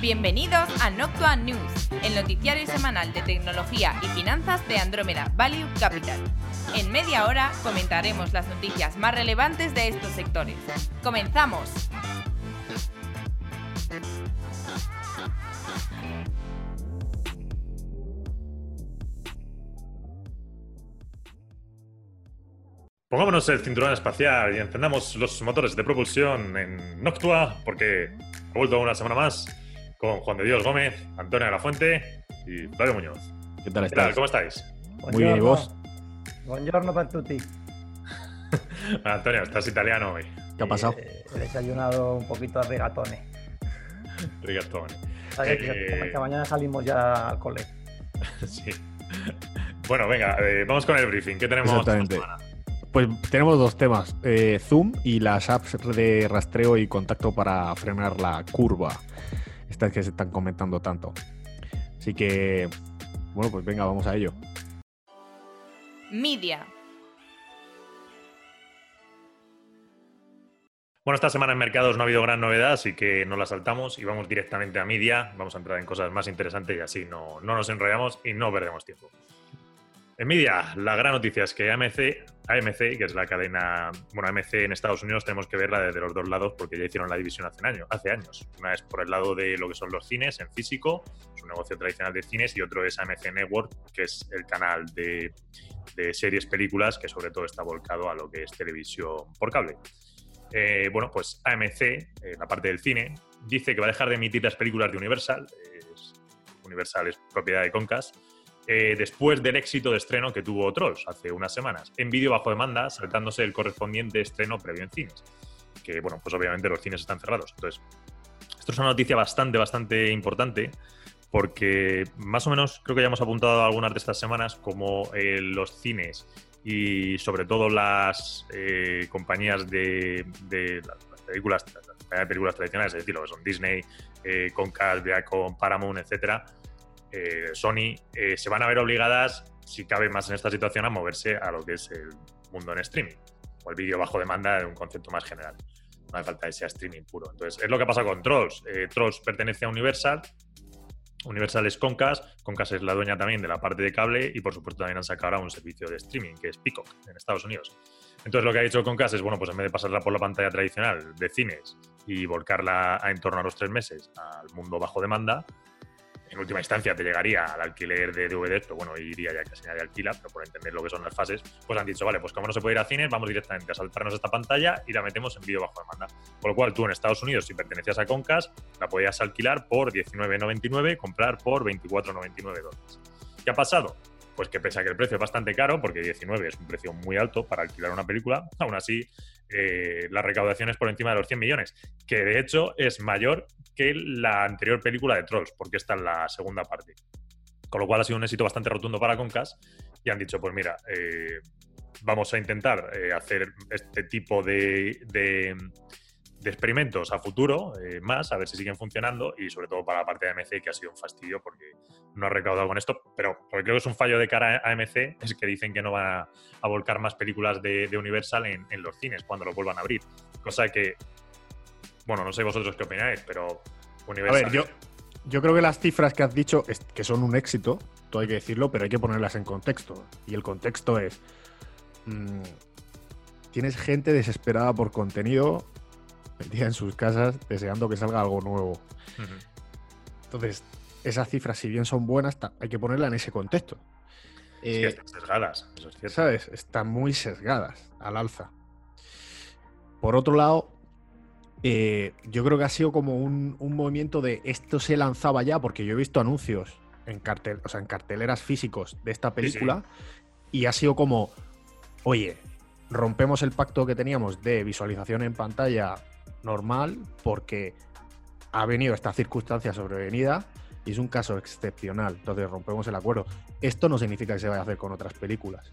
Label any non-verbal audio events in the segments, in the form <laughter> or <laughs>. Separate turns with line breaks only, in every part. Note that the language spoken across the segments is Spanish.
Bienvenidos a Noctua News, el noticiario semanal de tecnología y finanzas de Andrómeda Value Capital. En media hora comentaremos las noticias más relevantes de estos sectores. ¡Comenzamos!
Pongámonos el cinturón espacial y encendamos los motores de propulsión en Noctua, porque ha vuelto una semana más con Juan de Dios Gómez, Antonio de la Fuente y Flavio Muñoz.
¿Qué tal
¿Qué tal?
estás?
¿Cómo estáis?
Muy bien, ¿y vos?
Buongiorno per tutti. <laughs>
Antonio, estás italiano hoy.
¿Qué ha pasado?
Eh, he desayunado un poquito de rigatone. <laughs>
Rigatón.
¿Sabes? Que-
Eh,
que mañana salimos ya al cole. <laughs>
Sí. Bueno, venga, eh, vamos con el briefing. ¿Qué tenemos esta
Exactamente.
semana?
Pues tenemos dos temas: eh, Zoom y las apps de rastreo y contacto para frenar la curva. Estas que se están comentando tanto. Así que, bueno, pues venga, vamos a ello.
Media.
Bueno, esta semana en mercados no ha habido gran novedad, así que no la saltamos y vamos directamente a media. Vamos a entrar en cosas más interesantes y así no, no nos enrollamos y no perdemos tiempo. En media, la gran noticia es que AMC, AMC, que es la cadena, bueno, AMC en Estados Unidos tenemos que verla desde los dos lados porque ya hicieron la división hace, hace años. Una es por el lado de lo que son los cines en físico, es un negocio tradicional de cines, y otro es AMC Network, que es el canal de, series, películas, que sobre todo está volcado a lo que es televisión por cable. Eh, bueno, pues AMC, la parte del cine, dice que va a dejar de emitir las películas de Universal. Universal es propiedad de Concast. Eh, después del éxito de estreno que tuvo Trolls hace unas semanas, en vídeo bajo demanda, saltándose el correspondiente estreno previo en cines. Que, bueno, pues obviamente los cines están cerrados. Entonces, esto es una noticia bastante, bastante importante, porque más o menos creo que ya hemos apuntado algunas de estas semanas como eh, los cines y sobre todo las eh, compañías de, de las las películas, películas tradicionales, es decir, lo que son Disney, eh, Comcast, Viacom, Paramount, etcétera, eh, Sony, eh, se van a ver obligadas, si cabe más en esta situación, a moverse a lo que es el mundo en streaming o el vídeo bajo demanda de un concepto más general. No hace falta que sea streaming puro. Entonces, es lo que pasa con Trolls. Eh, Trolls pertenece a Universal, Universal es Concast, Concast es la dueña también de la parte de cable y por supuesto también han sacado ahora un servicio de streaming que es Peacock en Estados Unidos. Entonces lo que ha dicho Concast es, bueno, pues en vez de pasarla por la pantalla tradicional de cines y volcarla a en torno a los tres meses al mundo bajo demanda, en última instancia te llegaría al alquiler de DVDs, pero bueno, iría ya casi nadie alquila, pero por entender lo que son las fases, pues han dicho, vale, pues como no se puede ir a cines, vamos directamente a saltarnos esta pantalla y la metemos en vídeo bajo demanda. Por lo cual tú en Estados Unidos, si pertenecías a Concast, la podías alquilar por 19,99, comprar por 24,99 dólares. ¿Qué ha pasado? Pues que pese a que el precio es bastante caro, porque 19 es un precio muy alto para alquilar una película, aún así eh, la recaudación es por encima de los 100 millones, que de hecho es mayor que la anterior película de Trolls, porque esta es la segunda parte. Con lo cual ha sido un éxito bastante rotundo para Concast y han dicho, pues mira, eh, vamos a intentar eh, hacer este tipo de, de- experimentos a futuro, eh, más, a ver si siguen funcionando y sobre todo para la parte de AMC que ha sido un fastidio porque no ha recaudado con esto, pero porque creo que es un fallo de cara a AMC, es que dicen que no van a, volcar más películas de, Universal en, en los cines cuando los vuelvan a abrir. Cosa que, bueno, no sé vosotros qué opináis, pero
A ver, yo, yo creo que las cifras que has dicho es que son un éxito, todo hay que decirlo, pero hay que ponerlas en contexto. Y el contexto es. mm, tienes gente desesperada por contenido metida en sus casas deseando que salga algo nuevo. Entonces, esas cifras, si bien son buenas, hay que ponerlas en ese contexto.
Es que
Eh,
están sesgadas, eso es cierto.
¿Sabes? Están muy sesgadas al alza. Por otro lado, eh, yo creo que ha sido como un, un movimiento de esto se lanzaba ya, porque yo he visto anuncios en, cartel, o sea, en carteleras físicos de esta
sí.
película y ha sido como, oye, rompemos el pacto que teníamos de visualización en pantalla normal porque ha venido esta circunstancia sobrevenida y es un caso excepcional. Entonces rompemos el acuerdo. Esto no significa que se vaya a hacer con otras películas.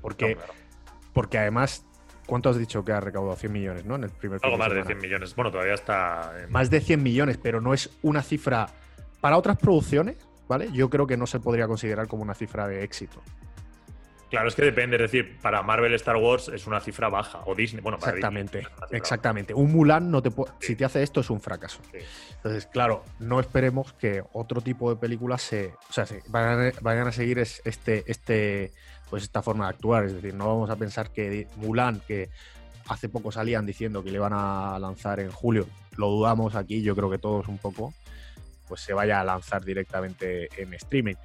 Porque,
No, claro.
porque además, ¿cuánto has dicho que ha recaudado? 100 millones, ¿no? En el primer
Algo más de
semana.
100 millones. Bueno, todavía está. en-
Más de 100 millones, pero no es una cifra. Para otras producciones, ¿vale? Yo creo que no se podría considerar como una cifra de éxito.
Claro, es que depende, es decir, para Marvel Star Wars es una cifra baja, o Disney, bueno, para
Exactamente,
Disney
exactamente. Un Mulan no te
Sí.
si te hace esto es un fracaso.
sí.
Entonces, claro, no esperemos que otro tipo de películas se, o sea, se vayan, a- vayan a seguir es- este, este, pues esta forma de actuar. Es decir, no vamos a pensar que Mulan, que hace poco salían diciendo que le iban a lanzar en julio, lo dudamos aquí, yo creo que todos un poco, pues se vaya a lanzar directamente en streaming.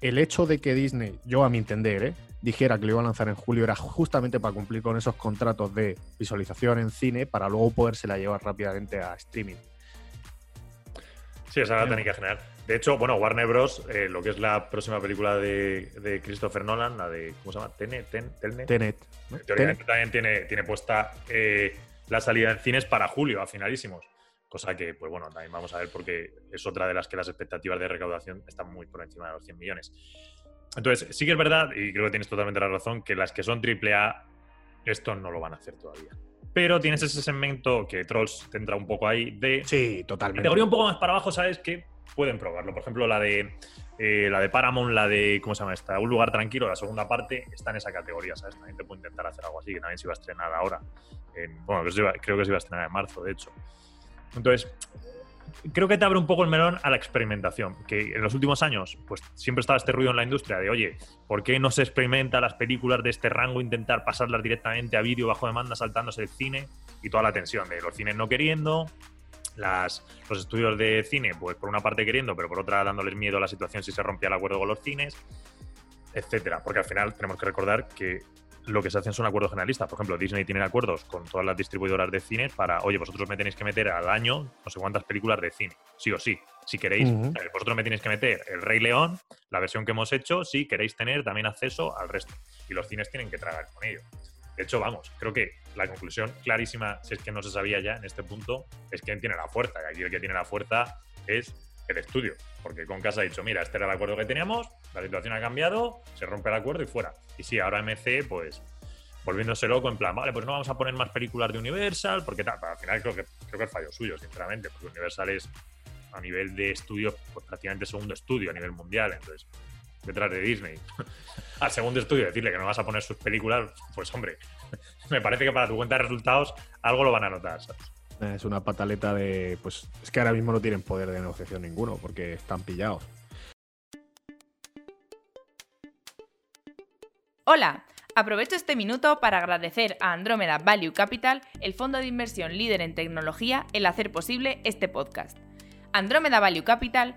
El hecho de que Disney, yo a mi entender, ¿eh? dijera que lo iba a lanzar en julio era justamente para cumplir con esos contratos de visualización en cine para luego podérsela llevar rápidamente a streaming.
Sí, esa es la técnica general. De hecho, bueno, Warner Bros., eh, lo que es la próxima película de, de Christopher Nolan, la de, ¿cómo se llama? Tenet, Ten- Telnet.
Tenet.
también tiene, tiene puesta eh, la salida en cines para julio, a finalísimos. Cosa que, pues bueno, también vamos a ver porque es otra de las que las expectativas de recaudación están muy por encima de los 100 millones. Entonces, sí que es verdad, y creo que tienes totalmente la razón, que las que son AAA, esto no lo van a hacer todavía. Pero tienes ese segmento que Trolls te entra un poco ahí de
Sí, totalmente.
categoría un poco más para abajo, ¿sabes? Que pueden probarlo. Por ejemplo, la de eh, la de Paramount, la de, ¿cómo se llama esta? Un lugar tranquilo, la segunda parte, está en esa categoría. También te puede intentar hacer algo así, que también se iba a estrenar ahora. En- bueno, creo que se iba a estrenar en marzo, de hecho. Entonces, creo que te abre un poco el melón a la experimentación, que en los últimos años, pues siempre estaba este ruido en la industria de, oye, ¿por qué no se experimenta las películas de este rango, intentar pasarlas directamente a vídeo bajo demanda, saltándose el cine y toda la tensión de los cines no queriendo, las, los estudios de cine, pues por una parte queriendo, pero por otra dándoles miedo a la situación si se rompía el acuerdo con los cines, etcétera. Porque al final tenemos que recordar que lo que se hacen son acuerdos generalistas. Por ejemplo, Disney tiene acuerdos con todas las distribuidoras de cine para, oye, vosotros me tenéis que meter al año no sé cuántas películas de cine, sí o sí. Si queréis, eh, vosotros me tenéis que meter El Rey León, la versión que hemos hecho, si queréis tener también acceso al resto. Y los cines tienen que tragar con ello. De hecho, vamos, creo que la conclusión clarísima, si es que no se sabía ya en este punto, es quién tiene la fuerza. Aquí el que tiene la fuerza es el estudio. Porque con casa ha dicho, mira, este era el acuerdo que teníamos, la situación ha cambiado, se rompe el acuerdo y fuera. Y sí, ahora MC, pues, volviéndose loco, en plan, vale, pues no vamos a poner más películas de Universal, porque tal, al final creo que, creo que es fallo suyo, sinceramente, porque Universal es a nivel de estudio, pues prácticamente segundo estudio a nivel mundial, entonces, detrás de Disney. <laughs> Al segundo estudio decirle que no vas a poner sus películas, pues hombre, <laughs> me parece que para tu cuenta de resultados algo lo van a notar, ¿sabes?
Es una pataleta de. Pues es que ahora mismo no tienen poder de negociación ninguno porque están pillados.
Hola, aprovecho este minuto para agradecer a Andrómeda Value Capital, el fondo de inversión líder en tecnología, el hacer posible este podcast. Andrómeda Value Capital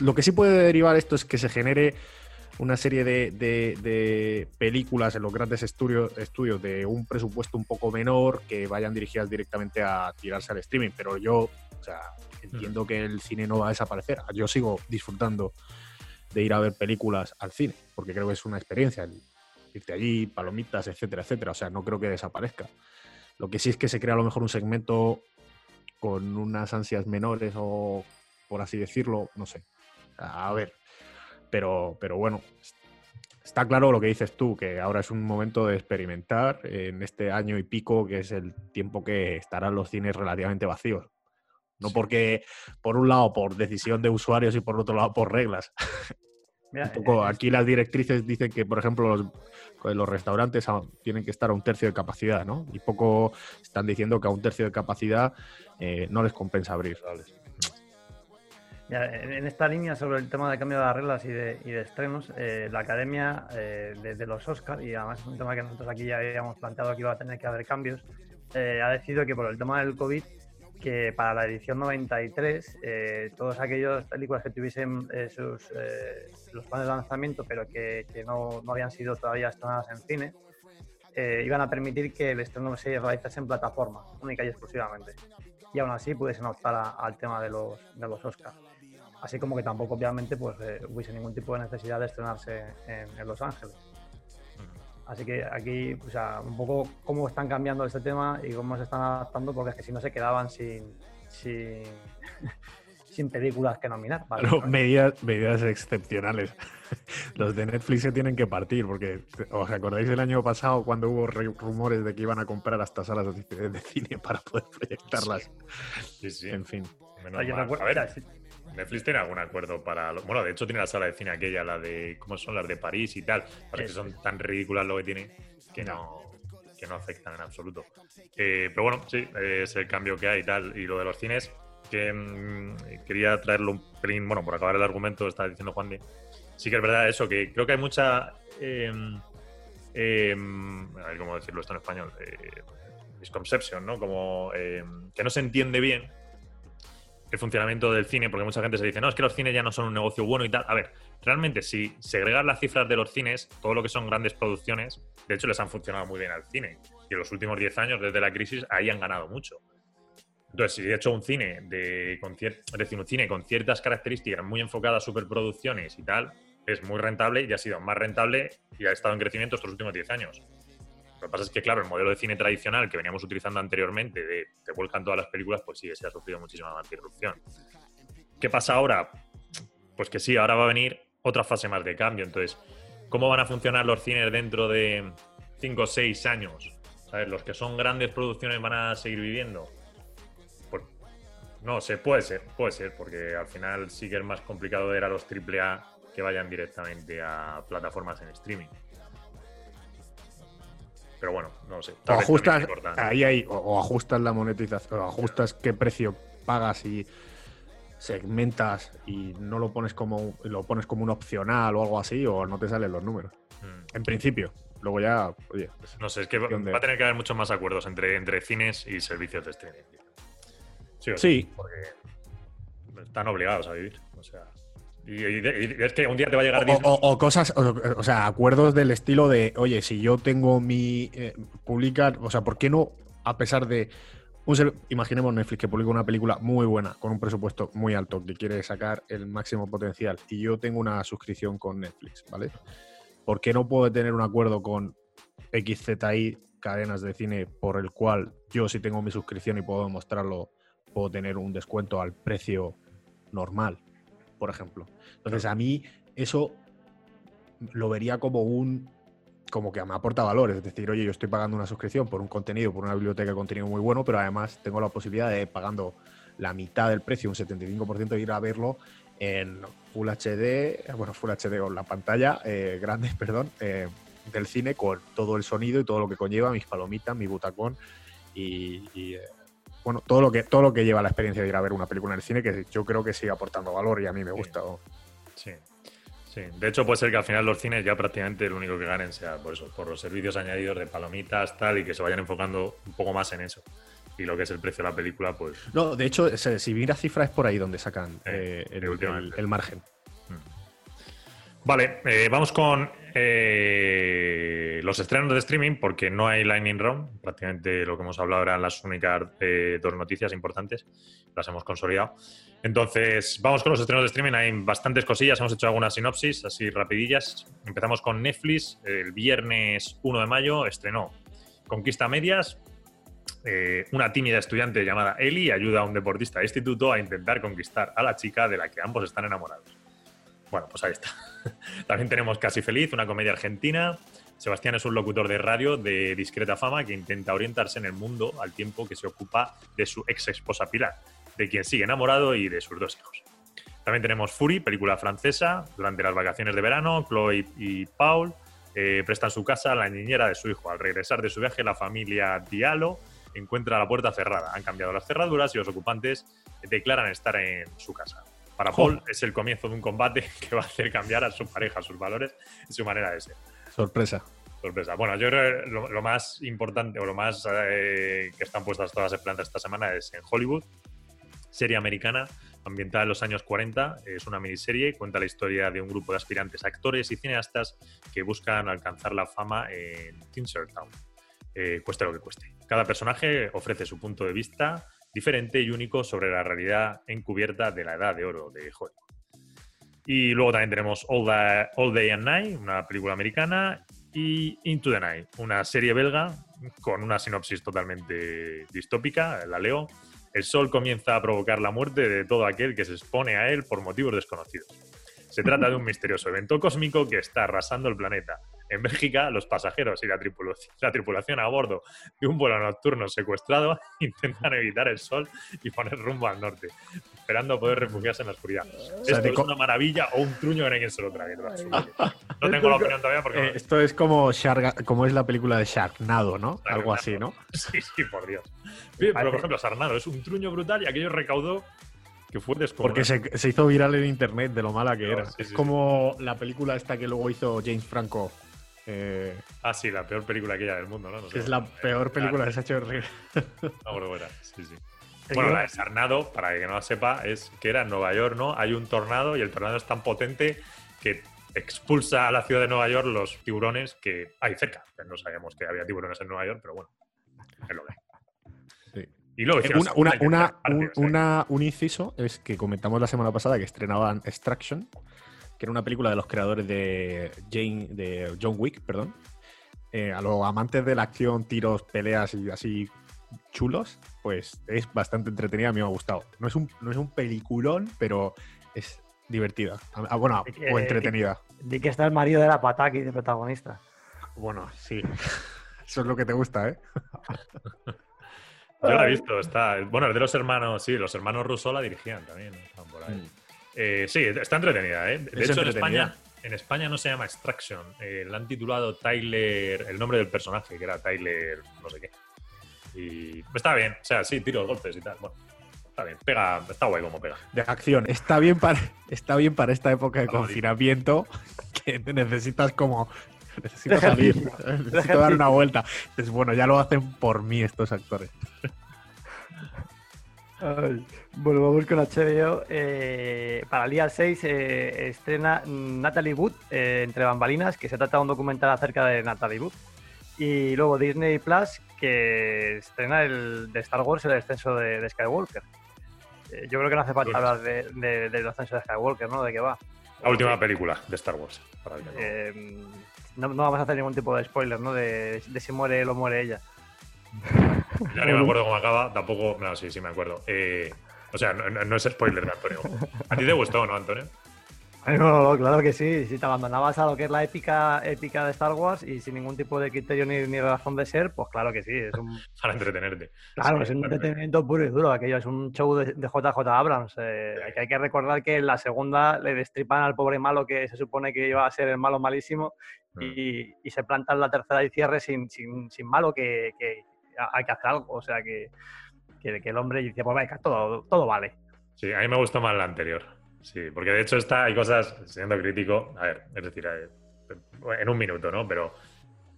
Lo que sí puede derivar esto es que se genere una serie de, de- de películas en los grandes estudios, estudios de un presupuesto un poco menor que vayan dirigidas directamente a tirarse al streaming. Pero yo, o sea, entiendo que el cine no va a desaparecer. Yo sigo disfrutando de ir a ver películas al cine, porque creo que es una experiencia. el irte allí, palomitas, etcétera, etcétera. O sea, no creo que desaparezca. Lo que sí es que se crea a lo mejor un segmento con unas ansias menores o, por así decirlo, no sé. A ver, pero, pero bueno, es- está claro lo que dices tú, que ahora es un momento de experimentar en este año y pico, que es el tiempo que estarán los cines relativamente vacíos. No porque, por un lado, por decisión de usuarios y por otro lado, por reglas.
Mira,
Un poco,
eh,
aquí las directrices dicen que, por ejemplo, los, los restaurantes tienen que estar a un tercio de capacidad, ¿no? Y poco están diciendo que a un tercio de capacidad eh, no les compensa abrir.
Mira, en en esta línea sobre el tema de cambio de las reglas y de, y de estrenos, eh, la academia eh, de, de los Oscars, y además es un tema que nosotros aquí ya habíamos planteado que iba a tener que haber cambios, eh, ha decidido que por el tema del COVID, que para la edición 93, eh, todas aquellas películas que tuviesen sus, los planes de lanzamiento, pero que, no, habían sido todavía estrenadas en cine, iban a permitir que el estreno se realizase en plataforma, única y exclusivamente. Y aún así pudiesen optar al tema de los, de los Oscars. Así como que tampoco obviamente pues eh, hubiese ningún tipo de necesidad de estrenarse en, Los Ángeles. Así que aquí, o sea, un poco cómo están cambiando este tema y cómo se están adaptando, porque es que si no se quedaban sin, sin, <laughs> sin películas que nominar.
medidas, medidas excepcionales. <laughs> Los de Netflix se tienen que partir, porque ¿os acordáis del año pasado cuando hubo rumores de que iban a comprar hasta salas de, cine para poder proyectarlas?
Sí, sí.
En fin.
a ver, Netflix tiene algún acuerdo para. Bueno, de hecho tiene la sala de cine aquella, la de. ¿Cómo son las de París y tal? Parece que son tan ridículas lo que tienen que no, que no afectan en absoluto. Eh, pero bueno, sí, es el cambio que hay y tal. Y lo de los cines, que mm, quería traerlo un pelín, bueno, por acabar el argumento, está diciendo Juan de. Sí que es verdad eso, que creo que hay mucha. A ver cómo decirlo esto en español. Eh, misconception, ¿no? Como em, que no se entiende bien el funcionamiento del cine, porque mucha gente se dice, no, es que los cines ya no son un negocio bueno y tal. A ver, realmente si segregar las cifras de los cines, todo lo que son grandes producciones, de hecho les han funcionado muy bien al cine. Y en los últimos 10 años, desde la crisis, ahí han ganado mucho. Entonces, si de hecho un cine de con es decir, un cine con ciertas características muy enfocadas a superproducciones y tal, es muy rentable y ha sido más rentable y ha estado en crecimiento estos últimos 10 años. Lo que pasa es que, claro, el modelo de cine tradicional que veníamos utilizando anteriormente, de te vuelcan todas las películas, pues sí, se ha sufrido muchísima más disrupción. ¿Qué pasa ahora? Pues que sí, ahora va a venir otra fase más de cambio. Entonces, ¿cómo van a funcionar los cines dentro de 5 o 6 años? ¿Sabes? ¿Los que son grandes producciones van a seguir viviendo? Pues no sé, puede ser, puede ser, porque al final sí que es más complicado ver a los AAA que vayan directamente a plataformas en streaming. Pero bueno, no sé.
O ajustas, ahí hay, o, ajustas la monetización, o ajustas qué precio pagas y segmentas y no lo pones como lo pones como un opcional o algo así, o no te salen los números. Mm. En principio. Luego ya, oye.
Pues, no sé, es que va, a tener que haber muchos más acuerdos entre, entre cines y servicios de streaming.
Sí, sí.
Porque están obligados a vivir. O sea. Y, es que un día te va a llegar.
O, cosas, o, sea, acuerdos del estilo de, oye, si yo tengo mi. Eh, publicar, o sea, ¿por qué no, a pesar de. imaginemos Netflix que publica una película muy buena, con un presupuesto muy alto, que quiere sacar el máximo potencial, y yo tengo una suscripción con Netflix, ¿vale? ¿Por qué no puedo tener un acuerdo con XZI, cadenas de cine, por el cual yo, si tengo mi suscripción y puedo demostrarlo, puedo tener un descuento al precio normal? Por ejemplo. Entonces, a mí eso lo vería como un como que me aporta valor, es decir, oye, yo estoy pagando una suscripción por un contenido, por una biblioteca de contenido muy bueno, pero además tengo la posibilidad de pagando la mitad del precio, un 75% de ir a verlo en Full HD, bueno, Full HD o la pantalla eh, grande, <laughs> perdón, eh, del cine con todo el sonido y todo lo que conlleva, mis palomitas, mi butacón y, eh, bueno, todo lo que todo lo que lleva la experiencia de ir a ver una película en el cine, que yo creo que sigue aportando valor y a mí me gusta.
Sí. Sí. De hecho, puede ser que al final los cines ya prácticamente lo único que ganen sea por eso, por los servicios añadidos de palomitas, tal, y que se vayan enfocando un poco más en eso. Y lo que es el precio de la película, pues.
No, de hecho, si mira cifras es por ahí donde sacan eh, el, margen.
Mm. Vale, eh, vamos con eh, los estrenos de streaming, porque no hay Lightning Round, prácticamente lo que hemos hablado eran las únicas eh, dos noticias importantes, las hemos consolidado. Entonces, vamos con los estrenos de streaming, hay bastantes cosillas, hemos hecho algunas sinopsis así rapidillas. Empezamos con Netflix, el viernes 1 de mayo estrenó Conquista Medias, eh, una tímida estudiante llamada Ellie ayuda a un deportista de instituto a intentar conquistar a la chica de la que ambos están enamorados. Bueno, pues ahí está. <laughs> También tenemos Casi Feliz, una comedia argentina. Sebastián es un locutor de radio de discreta fama que intenta orientarse en el mundo al tiempo que se ocupa de su ex esposa Pilar, de quien sigue enamorado y de sus dos hijos. También tenemos Fury, película francesa. Durante las vacaciones de verano, Chloe y Paul eh, prestan su casa a la niñera de su hijo. Al regresar de su viaje, la familia Diallo encuentra la puerta cerrada. Han cambiado las cerraduras y los ocupantes declaran estar en su casa. Para Paul es el comienzo de un combate <laughs> que va a hacer cambiar a su pareja, sus valores y su manera de ser.
Sorpresa.
Sorpresa. Bueno, yo creo que lo, más importante o lo más eh, que están puestas todas las esperanzas esta semana es en Hollywood, serie americana ambientada en los años 40. Es una miniserie, cuenta la historia de un grupo de aspirantes actores y cineastas que buscan alcanzar la fama en Tinseltown, eh, cueste lo que cueste. Cada personaje ofrece su punto de vista diferente y único sobre la realidad encubierta de la edad de oro de Hollywood. Y luego también tenemos All, Day- All Day and Night, una película americana, y Into the Night, una serie belga con una sinopsis totalmente distópica, la leo. El sol comienza a provocar la muerte de todo aquel que se expone a él por motivos desconocidos. Se trata de un misterioso evento cósmico que está arrasando el planeta. En Bélgica, los pasajeros y la, tripula- la tripulación a bordo de un vuelo nocturno secuestrado <laughs> intentan evitar el sol y poner rumbo al norte, esperando poder refugiarse en la oscuridad.
sea,
Esto
de
es una maravilla o un truño que no hay quien se lo trague. No tengo la opinión todavía porque...
Eh, esto es como Sharga- como es la película de Sharknado, ¿no?
Sharknado.
Algo así, ¿no? <laughs>
Sí, sí, por Dios. Pero, por ejemplo, Sarnado es un truño brutal y aquello recaudó que fue.
Porque se, se hizo viral en internet de lo mala que
Claro,
era.
sí,
es
sí,
como la película esta que luego hizo James Franco. eh,
Ah, sí, la peor película aquella del mundo, ¿no? No sé
que es la peor película que se ha hecho <laughs>
No, bueno. Sí, sí. Bueno,
que-
la de Sarnado, para que no la sepa, es que era en Nueva York, ¿no? Hay un tornado y el tornado es tan potente que expulsa a la ciudad de Nueva York los tiburones que hay cerca. No sabíamos que había tiburones en Nueva York, pero bueno, es lo que hay. Y luego
Eh, una,
y
una- un,
o sea,
una- un inciso es que comentamos la semana pasada que estrenaban Extraction, que era una película de los creadores de, Jane, de John Wick, perdón. Eh, a los amantes de la acción, tiros, peleas y así chulos, pues es bastante entretenida, a mí me ha gustado. No es un, no es un peliculón, pero es divertida. Ah, bueno, o entretenida.
Di que está el marido de la Pataki de protagonista.
Bueno, sí. <laughs> Eso es lo que te gusta, ¿eh? <laughs>
Yo la he visto, está. Bueno, es de los hermanos, sí, los hermanos Russo la dirigían también, ¿no? estaban por
Mm.
Eh, sí, está entretenida, ¿eh? De
Es
hecho, en. España, en España no se llama Extraction. eh, la han titulado Tyler, el nombre del personaje, que era Tyler, no sé qué. Y está bien, o sea, sí, tiros, golpes y tal. Bueno, está bien, pega, está guay como pega.
de acción. Está bien para, está bien para esta época de confinamiento <laughs> que necesitas como. <laughs> Necesito salir, <laughs> <laughs> necesito dar una vuelta. Entonces, bueno, ya lo hacen por mí estos actores.
Ay, Bueno, vamos con HBO. Eh, para el día 6 eh, estrena Natalie Wood, eh, Entre Bambalinas, que se trata de un documental acerca de Natalie Wood. Y luego Disney Plus, que estrena el de Star Wars, el descenso de, de Skywalker. Eh, yo creo que no hace falta hablar de, de- del ascenso de Skywalker, ¿no? De qué va.
La última película de Star Wars. Para el que no-
Eh, no, no vamos a hacer ningún tipo de spoiler, ¿no? De, de si muere él o muere ella.
ya ni me acuerdo cómo acaba, tampoco. No, sí, sí me acuerdo. Eh, o sea, no, no- no es spoiler de Antonio. ¿A ti te gustó, no, Antonio?
No, no, no, claro que sí. Si te abandonabas a lo que es la épica, épica de Star Wars y sin ningún tipo de criterio ni, ni razón de ser, pues claro que sí. Es un, <laughs>
Para entretenerte.
claro, es un entretenimiento puro y duro. Aquello es un show de, de JJ Abrams. Eh,
Sí.
hay, que, hay que recordar que en la segunda le destripan al pobre malo que se supone que iba a ser el malo malísimo. Y, y se planta en la tercera y cierre sin, sin, sin malo que, que hay que hacer algo. O sea que, que, que el hombre dice, pues venga, todo, todo vale.
Sí, a mí me gustó más la anterior. Sí, porque de hecho está, hay cosas, siendo crítico, a ver, es decir, eh, en un minuto, ¿no? Pero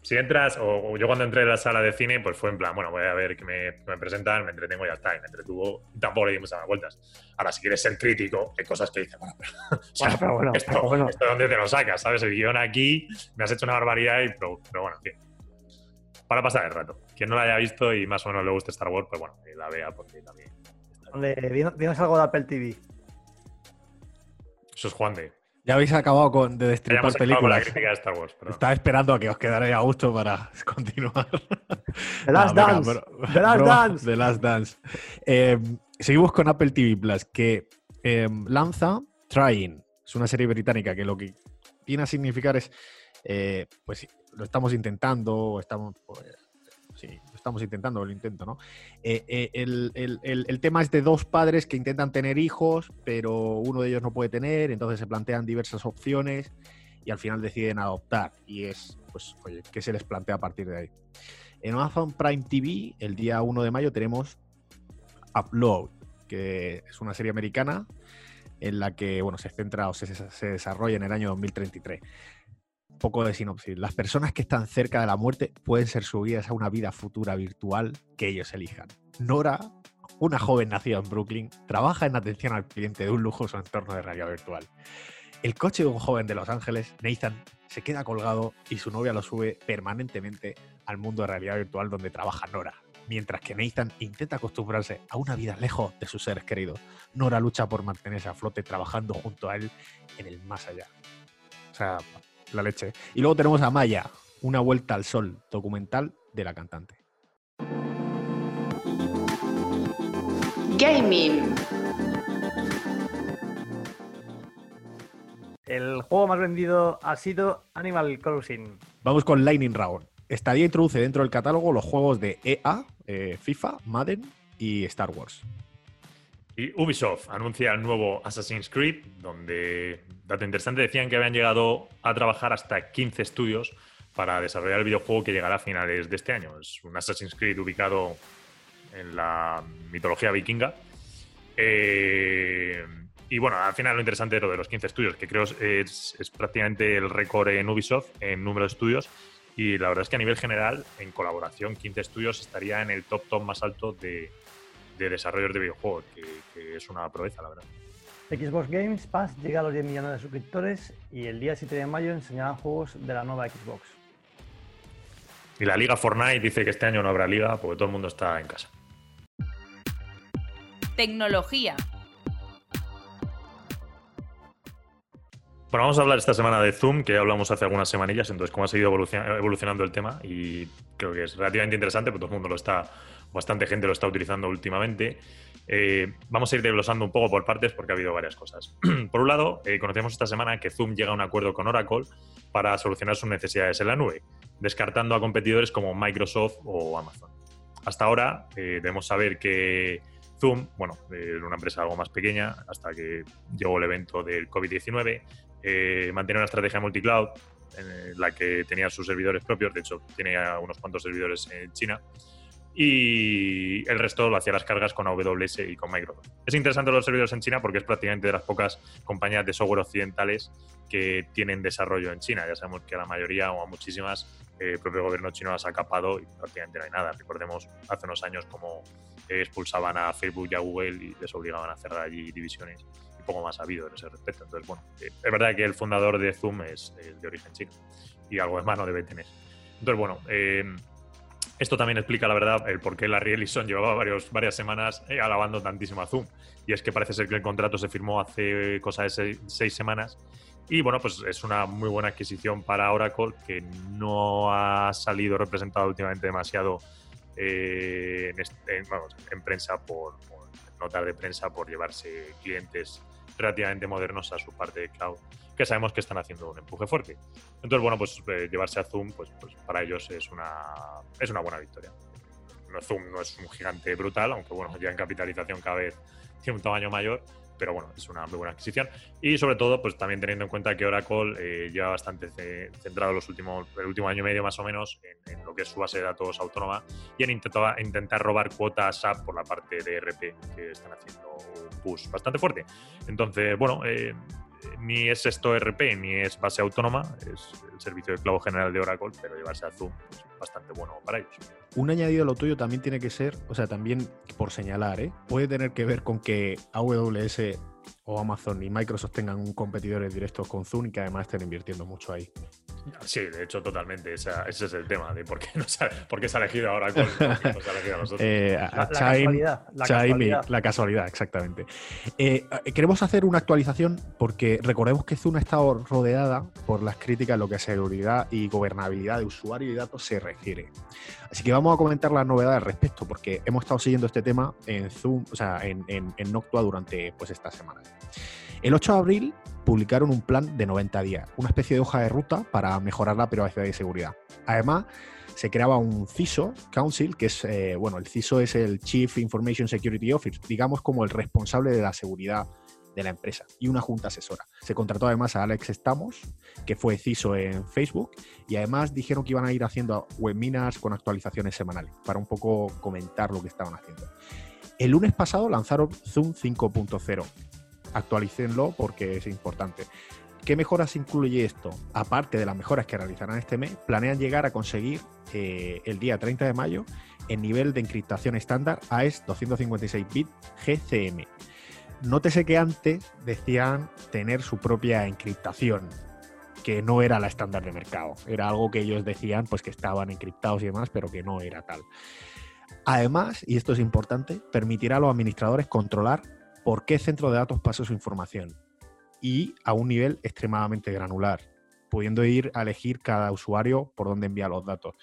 si entras, o, o yo cuando entré en la sala de cine, pues fue en plan, bueno, voy a ver qué me, qué me presentan, me entretengo y ya está, y me entretuvo, y tampoco le dimos a vueltas. Ahora, si quieres ser crítico, hay cosas que dices, bueno, pero, <laughs> o sea,
Bueno, pero bueno,
esto,
pero bueno.
esto de dónde te lo sacas, ¿sabes? El guion aquí, me has hecho una barbaridad, y, pero, pero bueno, en fin. Para pasar el rato. Quien no la haya visto y más o menos le guste Star Wars, pues bueno, que la vea porque también.
Dinos algo de Apple TV.
Eso es Juan de.
Ya habéis acabado con, de destripar
con la
películas.
crítica de Star Wars, perdón.
Estaba esperando a que os quedarais a gusto para <laughs> continuar.
The Last
No,
Dance.
bro-
The Last
bro,
Dance.
The Last Dance. Eh, seguimos con Apple TV Plus, que eh, lanza Trying. Es una serie británica que lo que viene a significar es, eh, pues lo estamos intentando, o estamos, pues, sí, estamos intentando, lo intento, ¿no? Eh, eh, el, el- tema es de dos padres que intentan tener hijos, pero uno de ellos no puede tener, entonces se plantean diversas opciones y al final deciden adoptar. Y es, pues, oye, ¿qué se les plantea a partir de ahí? En Amazon Prime TV, el día 1 de mayo, tenemos Upload, que es una serie americana en la que bueno, se centra o se desarrolla en el año 2033. Poco de sinopsis. Las personas que están cerca de la muerte pueden ser subidas a una vida futura virtual que ellos elijan. Nora, una joven nacida en Brooklyn, trabaja en atención al cliente de un lujoso entorno de realidad virtual. El coche de un joven de Los Ángeles, Nathan, se queda colgado y su novia lo sube permanentemente al mundo de realidad virtual donde trabaja Nora. mientras que Nathan intenta acostumbrarse a una vida lejos de sus seres queridos. Nora lucha por mantenerse a flote trabajando junto a él en el más allá. O sea, la leche. Y luego tenemos a Maya, una vuelta al sol, documental de la cantante.
Gaming.
El juego más vendido ha sido Animal Crossing.
Vamos con Lightning Round. Stadia introduce dentro del catálogo los juegos de EA, eh, FIFA, Madden y Star Wars.
Y Ubisoft anuncia el nuevo Assassin's Creed, donde, dato interesante, decían que habían llegado a trabajar hasta 15 estudios para desarrollar el videojuego que llegará a finales de este año. Es un Assassin's Creed ubicado en la mitología vikinga. Eh, y bueno, al final lo interesante es lo de los 15 estudios, que creo es, es prácticamente el récord en Ubisoft en número de estudios. Y la verdad es que a nivel general, en colaboración, 15 estudios estaría en el top top más alto de, de desarrollos de videojuegos, que, que es una proeza, la verdad.
Xbox Games Pass llega a los 10 millones de suscriptores y el día 7 de mayo enseñarán juegos de la nueva Xbox.
Y la liga Fortnite dice que este año no habrá liga porque todo el mundo está en casa.
Tecnología.
Bueno, vamos a hablar esta semana de Zoom, que ya hablamos hace algunas semanillas, entonces cómo ha seguido evolucion- evolucionando el tema y creo que es relativamente interesante, porque todo el mundo lo está, bastante gente lo está utilizando últimamente. Eh, vamos a ir desglosando un poco por partes porque ha habido varias cosas. <clears throat> por un lado, eh, conocemos esta semana que Zoom llega a un acuerdo con Oracle para solucionar sus necesidades en la nube, descartando a competidores como Microsoft o Amazon. Hasta ahora eh, debemos saber que Zoom, bueno, eh, era una empresa algo más pequeña hasta que llegó el evento del COVID-19, eh, mantiene una estrategia multicloud en la que tenía sus servidores propios, de hecho tiene unos cuantos servidores en China, y el resto lo hacía las cargas con AWS y con Microsoft. Es interesante los servidores en China porque es prácticamente de las pocas compañías de software occidentales que tienen desarrollo en China. Ya sabemos que a la mayoría o a muchísimas eh, el propio gobierno chino las ha capado y prácticamente no hay nada. Recordemos hace unos años como eh, expulsaban a Facebook y a Google y les obligaban a cerrar allí divisiones poco más ha habido en ese respecto. Entonces, bueno, eh, es verdad que el fundador de Zoom es eh, de origen chino y algo de mano debe tener. Entonces, bueno, eh, esto también explica, la verdad, el por qué Larry Ellison <laughs> llevaba varios, varias semanas alabando tantísimo a Zoom. Y es que parece ser que el contrato se firmó hace cosa de seis, semanas. Y bueno, pues es una muy buena adquisición para Oracle, que no ha salido representado últimamente demasiado en, este- prensa, por notas de prensa, por llevarse clientes relativamente modernos a su parte de cloud, que sabemos que están haciendo un empuje fuerte. Entonces, bueno, pues eh, llevarse a Zoom, pues, pues para ellos es una, es una buena victoria. No, Zoom no es un gigante brutal, aunque bueno, ya en capitalización cada vez tiene un tamaño mayor, pero bueno, es una muy buena adquisición. Y sobre todo, pues también teniendo en cuenta que Oracle eh, lleva bastante ce- centrado los últimos, el último año y medio más o menos en, lo que es su base de datos autónoma y en intentar, intentar robar cuotas SAP por la parte de RP, que están haciendo un push bastante fuerte. Entonces, bueno, eh, ni es esto RP ni es base autónoma, es el servicio de clavo general de Oracle, pero llevarse a Zoom es bastante bueno para ellos.
Un añadido a lo tuyo también tiene que ser, o sea, también por señalar, ¿eh? puede tener que ver con que AWS o Amazon y Microsoft tengan un competidores directos con Zoom y que además estén invirtiendo mucho ahí.
Sí, de hecho, totalmente. esa- ese es el tema de por qué, no se ha, por qué se ha elegido ahora con por qué no se ha elegido a nosotros.
Eh, a-
La,
Chaim-
casualidad. La
Chaim
casualidad.
la casualidad, exactamente. Eh, queremos hacer una actualización porque recordemos que Zoom ha estado rodeada por las críticas en lo que a seguridad y gobernabilidad de usuario y datos se refiere. Así que vamos a comentar las novedades al respecto porque hemos estado siguiendo este tema en Zoom, o sea, en, en, en Noctua durante pues, estas semanas. El 8 de abril publicaron un plan de 90 días, una especie de hoja de ruta para mejorar la privacidad y seguridad. Además, se creaba un CISO Council, que es, eh, bueno, el CISO es el Chief Information Security Officer, digamos como el responsable de la seguridad de la empresa, y una junta asesora. Se contrató además a Alex Stamos, que fue CISO en Facebook, y además dijeron que iban a ir haciendo webinars con actualizaciones semanales, para un poco comentar lo que estaban haciendo. El lunes pasado lanzaron Zoom 5.0. Actualícenlo porque es importante. ¿Qué mejoras incluye esto? Aparte de las mejoras que realizarán este mes, planean llegar a conseguir eh, el día 30 de mayo el nivel de encriptación estándar AES 256 bit GCM. Nótese que antes decían tener su propia encriptación, que no era la estándar de mercado. Era algo que ellos decían pues que estaban encriptados y demás, pero que no era tal. Además, y esto es importante, permitirá a los administradores controlar por qué centro de datos pasa su información y a un nivel extremadamente granular, pudiendo ir a elegir cada usuario por dónde envía los datos.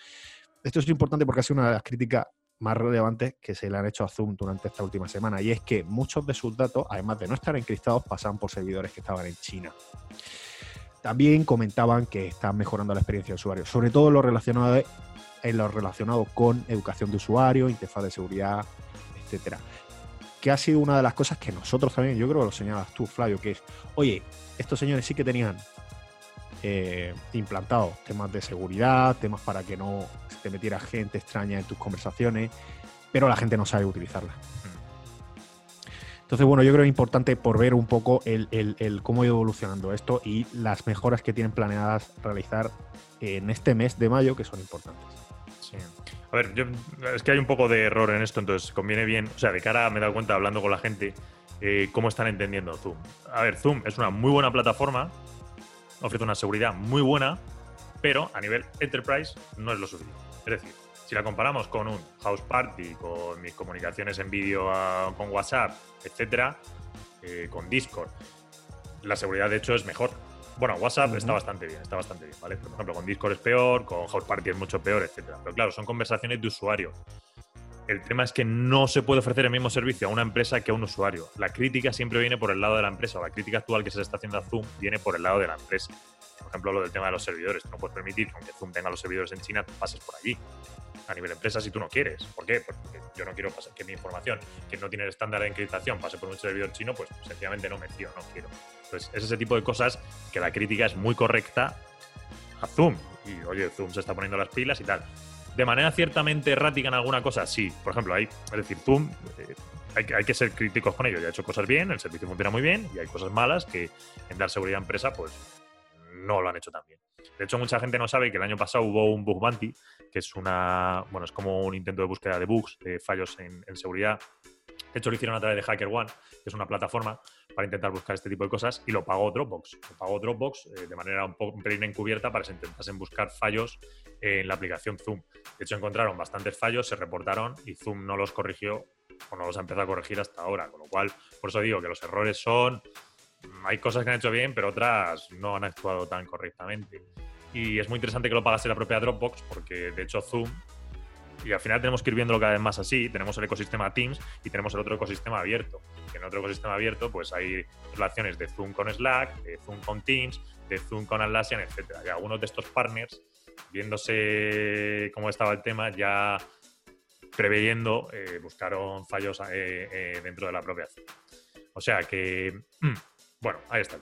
Esto es importante porque ha sido una de las críticas más relevantes que se le han hecho a Zoom durante esta última semana, y es que muchos de sus datos, además de no estar encriptados, pasaban por servidores que estaban en China. También comentaban que están mejorando la experiencia de usuario, sobre todo en lo relacionado, en lo relacionado con educación de usuario, interfaz de seguridad, etcétera. Que ha sido una de las cosas que nosotros también, yo creo que lo señalas tú, Flavio, que es, oye, estos señores sí que tenían eh, implantado temas de seguridad, temas para que no te metiera gente extraña en tus conversaciones, pero la gente no sabe utilizarla. Entonces, bueno, yo creo que es importante por ver un poco el, el, cómo ha ido evolucionando esto y las mejoras que tienen planeadas realizar en este mes de mayo, que son importantes.
Sí. A ver, yo, es que hay un poco de error en esto, entonces conviene bien, o sea, de cara me he dado cuenta hablando con la gente, eh, cómo están entendiendo Zoom. A ver, Zoom es una muy buena plataforma, ofrece una seguridad muy buena, pero a nivel enterprise no es lo suficiente. Es decir, si la comparamos con un house party, con mis comunicaciones en vídeo ah, con WhatsApp, etcétera, eh, con Discord, la seguridad de hecho es mejor. Bueno, WhatsApp está bastante bien, está bastante bien, ¿vale? Por ejemplo, con Discord es peor, con House Party es mucho peor, etcétera. Pero claro, son conversaciones de usuario. El tema es que no se puede ofrecer el mismo servicio a una empresa que a un usuario. La crítica siempre viene por el lado de la empresa, o la crítica actual que se está haciendo a Zoom viene por el lado de la empresa. Por ejemplo, lo del tema de los servidores. no puedes permitir que aunque Zoom tenga los servidores en China, tú pases por allí a nivel empresa si tú no quieres. ¿Por qué? Porque yo no quiero pasar, que mi información, que no tiene el estándar de encriptación, pase por un servidor chino, pues sencillamente no me fío, no quiero. Entonces, es ese tipo de cosas que la crítica es muy correcta a Zoom. Y oye, Zoom se está poniendo las pilas y tal. De manera ciertamente errática en alguna cosa, sí. Por ejemplo, hay, es decir, Zoom, eh, hay, que ser críticos con ello. Ya ha hecho cosas bien, el servicio funciona muy bien y hay cosas malas que en dar seguridad a empresa, pues no lo han hecho tan bien. De hecho, mucha gente no sabe que el año pasado hubo un bug bounty, que es una, bueno, es como un intento de búsqueda de bugs, de fallos en, en seguridad. De hecho, lo hicieron a través de HackerOne, que es una plataforma para intentar buscar este tipo de cosas y lo pagó Dropbox. Lo pagó Dropbox eh, de manera un, poco, un encubierta para que se intentasen buscar fallos en la aplicación Zoom. De hecho, encontraron bastantes fallos, se reportaron y Zoom no los corrigió o no los ha empezado a corregir hasta ahora. Con lo cual, por eso digo que los errores son. Hay cosas que han hecho bien, pero otras no han actuado tan correctamente. Y es muy interesante que lo pagase la propia Dropbox, porque de hecho Zoom y al final tenemos que ir viéndolo cada vez más así. Tenemos el ecosistema Teams y tenemos el otro ecosistema abierto. en otro ecosistema abierto, pues hay relaciones de Zoom con Slack, de Zoom con Teams, de Zoom con Atlassian, etc. Y algunos de estos partners, viéndose cómo estaba el tema, ya preveyendo, eh, buscaron fallos eh, eh, dentro de la propia Zoom. O sea que, <clears throat> bueno, ahí está.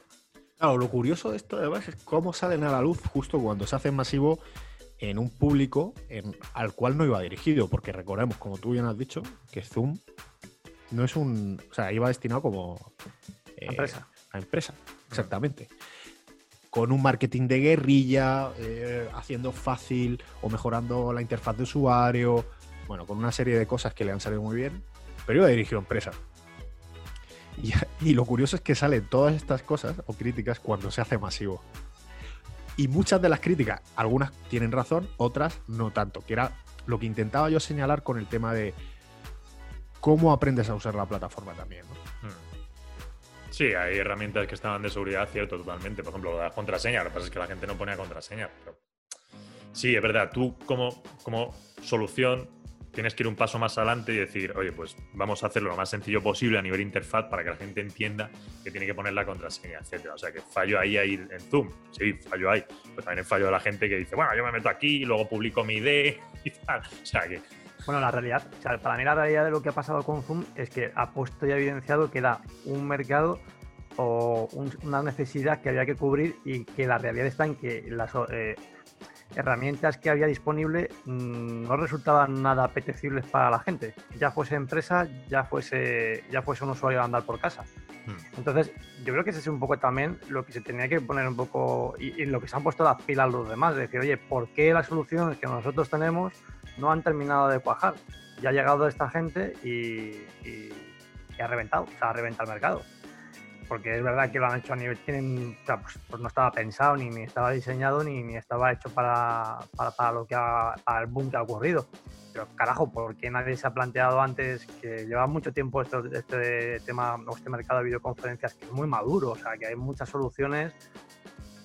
Claro, lo curioso de esto además es cómo salen a la luz justo cuando se hace masivo en un público al cual no iba dirigido, porque recordemos, como tú bien has dicho, que Zoom no es un. O sea, iba destinado como.
Eh, empresa.
A empresa, exactamente. Con un marketing de guerrilla, eh, haciendo fácil o mejorando la interfaz de usuario. Bueno, con una serie de cosas que le han salido muy bien, pero iba dirigido a empresa. Y, y lo curioso es que salen todas estas cosas o críticas cuando se hace masivo. Y muchas de las críticas, algunas tienen razón, otras no tanto, que era lo que intentaba yo señalar con el tema de cómo aprendes a usar la plataforma también. Hmm.
Sí, hay herramientas que estaban de seguridad, cierto, totalmente. Por ejemplo, la contraseña, lo que pasa es que la gente no pone contraseña. Pero... Sí, es verdad, tú como, como solución tienes que ir un paso más adelante y decir, oye, pues vamos a hacerlo lo más sencillo posible a nivel interfaz para que la gente entienda que tiene que poner la contraseña, etcétera. O sea, que fallo ahí, ahí en Zoom. Sí, fallo ahí. Pero también el fallo de la gente que dice, bueno, yo me meto aquí y luego publico mi ID y tal. O sea, que...
Bueno, la realidad, o sea, para mí la realidad de lo que ha pasado con Zoom es que ha puesto y ha evidenciado que era un mercado o una necesidad que había que cubrir y que la realidad está en que las, eh, herramientas que había disponible mm, no resultaban nada apetecibles para la gente, ya fuese empresa, ya fuese, ya fuese un usuario de andar por casa. Hmm. Entonces, yo creo que ese es un poco también lo que se tenía que poner un poco y, lo que se han puesto las pilas los demás, de decir, oye, ¿por qué las soluciones que nosotros tenemos no han terminado de cuajar? Ya ha llegado esta gente y, y, ha reventado, o sea, ha reventado el mercado. Porque es verdad que lo han hecho a nivel, tienen, o sea, pues, pues no estaba pensado, ni, ni estaba diseñado, ni, ni estaba hecho para, para, para lo que ha, para el boom que ha ocurrido. Pero carajo, ¿por qué nadie se ha planteado antes que lleva mucho tiempo esto, este tema, o este mercado de videoconferencias que es muy maduro? O sea, que hay muchas soluciones.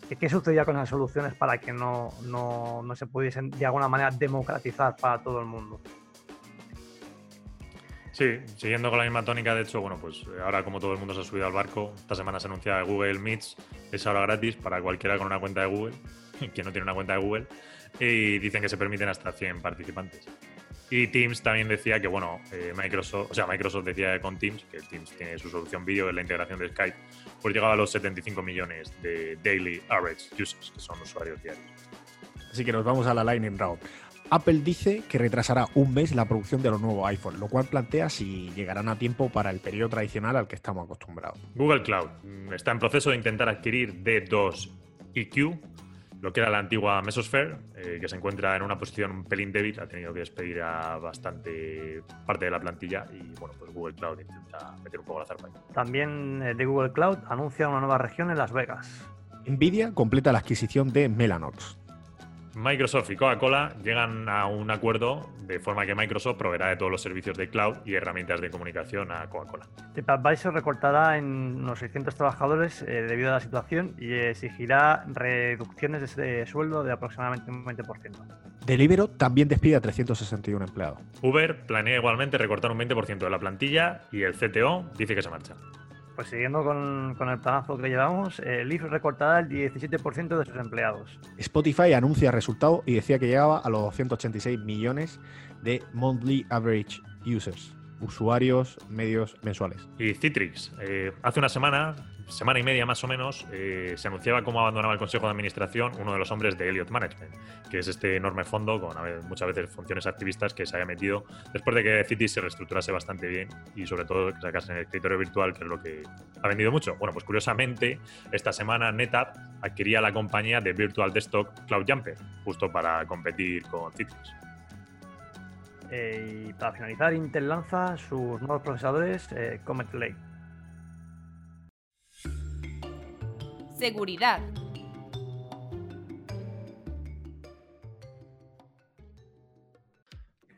¿Qué, qué sucedía con esas soluciones para que no, no, no se pudiesen de alguna manera democratizar para todo el mundo?
Sí, siguiendo con la misma tónica, de hecho, bueno, pues eh, ahora como todo el mundo se ha subido al barco, esta semana se anuncia Google Meets, es ahora gratis para cualquiera con una cuenta de Google, <laughs> quien no tiene una cuenta de Google, y dicen que se permiten hasta 100 participantes. Y Teams también decía que, bueno, eh, Microsoft, o sea, Microsoft decía con Teams, que Teams tiene su solución vídeo en la integración de Skype, pues llegaba a los 75 millones de daily average users, que son usuarios diarios.
Así que nos vamos a la Lightning Round. Apple dice que retrasará un mes la producción de los nuevos iPhone, lo cual plantea si llegarán a tiempo para el periodo tradicional al que estamos acostumbrados.
Google Cloud mm, está en proceso de intentar adquirir D2 EQ, lo que era la antigua Mesosphere, eh, que se encuentra en una posición un pelín débil, ha tenido que despedir a bastante parte de la plantilla y bueno, pues Google Cloud intenta meter un poco la zarpa ahí.
También eh, de Google Cloud anuncia una nueva región en Las Vegas.
Nvidia completa la adquisición de Mellanox.
Microsoft y Coca-Cola llegan a un acuerdo de forma que Microsoft proveerá de todos los servicios de cloud y herramientas de comunicación a Coca-Cola.
TripAdvisor recortará en unos 600 trabajadores eh, debido a la situación y exigirá reducciones de sueldo de aproximadamente un 20%.
Deliveroo también despide a 361 empleados.
Uber planea igualmente recortar un 20% de la plantilla y el CTO dice que se marcha.
Pues siguiendo con, con el planazo que llevamos, eh, Lyft recortará el 17% de sus empleados.
Spotify anuncia resultado y decía que llegaba a los 286 millones de monthly average users, usuarios medios mensuales.
Y Citrix, eh, hace una semana, semana y media más o menos, eh, se anunciaba cómo abandonaba el Consejo de Administración uno de los hombres de Elliott Management, que es este enorme fondo con muchas veces funciones activistas que se haya metido después de que Citrix se reestructurase bastante bien y sobre todo que sacase en el escritorio virtual, que es lo que ha vendido mucho. Bueno, pues curiosamente, esta semana NetApp adquiría la compañía de Virtual Desktop Cloud Jumper, justo para competir con Citrix.
Eh, y para finalizar, Intel lanza sus nuevos procesadores eh, Comet Lake.
Seguridad.